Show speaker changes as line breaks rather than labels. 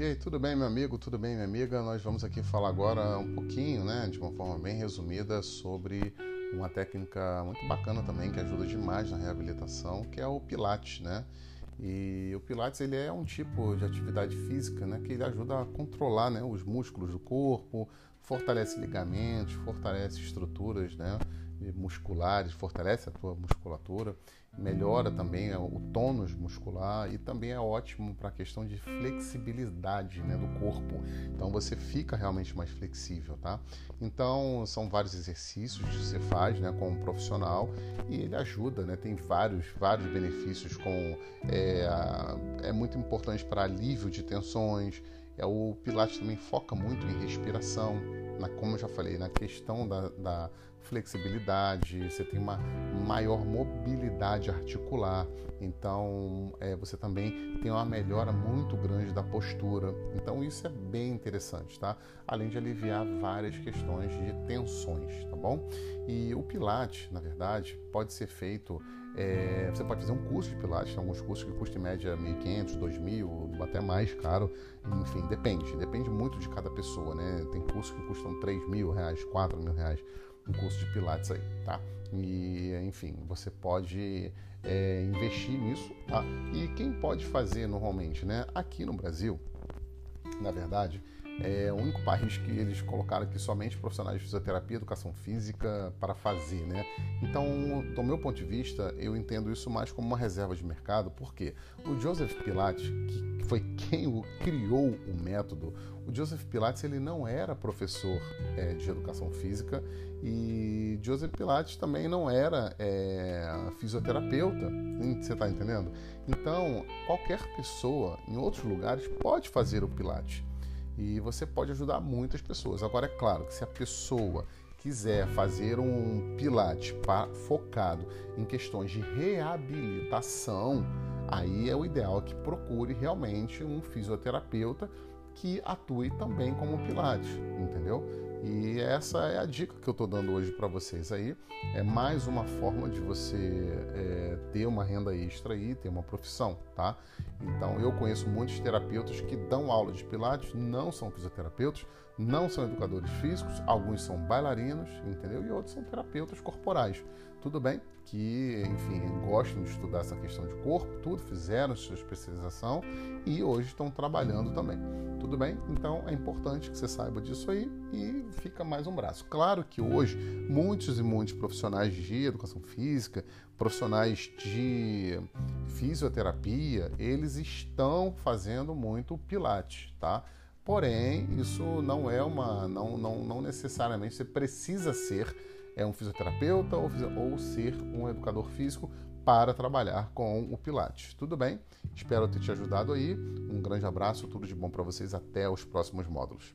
E aí, tudo bem, meu amigo? Tudo bem, minha amiga? Nós vamos aqui falar agora um pouquinho, né, de uma forma bem resumida, sobre uma técnica muito bacana também que ajuda demais na reabilitação, que é o Pilates, né? E o Pilates ele é um tipo de atividade física, né, que ele ajuda a controlar, né, os músculos do corpo, fortalece ligamentos, fortalece estruturas, né, musculares, fortalece a tua musculatura, melhora também o tônus muscular e também é ótimo para a questão de flexibilidade né, do corpo. Então você fica realmente mais flexível, tá? Então são vários exercícios que você faz, né, com um profissional e ele ajuda, né? Tem vários, vários benefícios com é, é muito importante para alívio de tensões. É, o Pilates também foca muito em respiração, na, como eu já falei, na questão da, da flexibilidade, você tem uma maior mobilidade articular, então é, você também tem uma melhora muito grande da postura. Então isso é bem interessante, tá? Além de aliviar várias questões de tensões, tá bom? E o Pilates, na verdade, pode ser feito. É, você pode fazer um curso de Pilates, tem alguns cursos que custam em média 1.500, 2.000, até mais caro, enfim, depende, depende muito de cada pessoa, né? Tem cursos que custam 3 mil reais, 4 mil reais um curso de Pilates aí, tá? E, enfim, você pode é, investir nisso, tá? E quem pode fazer normalmente, né? Aqui no Brasil, na verdade, é o único país que eles colocaram aqui somente profissionais de fisioterapia, educação física para fazer, né? Então, do meu ponto de vista, eu entendo isso mais como uma reserva de mercado, porque o Joseph Pilates, que foi quem o criou o método, o Joseph Pilates ele não era professor é, de educação física e Joseph Pilates também não era é, fisioterapeuta, você está entendendo? Então, qualquer pessoa em outros lugares pode fazer o Pilates e você pode ajudar muitas pessoas. Agora, é claro que se a pessoa quiser fazer um Pilates focado em questões de reabilitação, aí é o ideal que procure realmente um fisioterapeuta que atue também como Pilates, entendeu? E essa é a dica que eu estou dando hoje para vocês aí. É mais uma forma de você é, ter uma renda extra e ter uma profissão, tá? Então eu conheço muitos terapeutas que dão aula de Pilates, não são fisioterapeutas, não são educadores físicos, alguns são bailarinos, entendeu? E outros são terapeutas corporais. Tudo bem que, enfim, gostam de estudar essa questão de corpo, tudo, fizeram sua especialização e hoje estão trabalhando também. Tudo bem? Então é importante que você saiba disso aí e fica mais um braço. Claro que hoje muitos e muitos profissionais de educação física, profissionais de fisioterapia, eles estão fazendo muito pilates, tá? Porém, isso não é uma, não, não, não necessariamente você precisa ser é um fisioterapeuta ou, ou ser um educador físico para trabalhar com o Pilates. Tudo bem? Espero ter te ajudado aí. Um grande abraço, tudo de bom para vocês. Até os próximos módulos.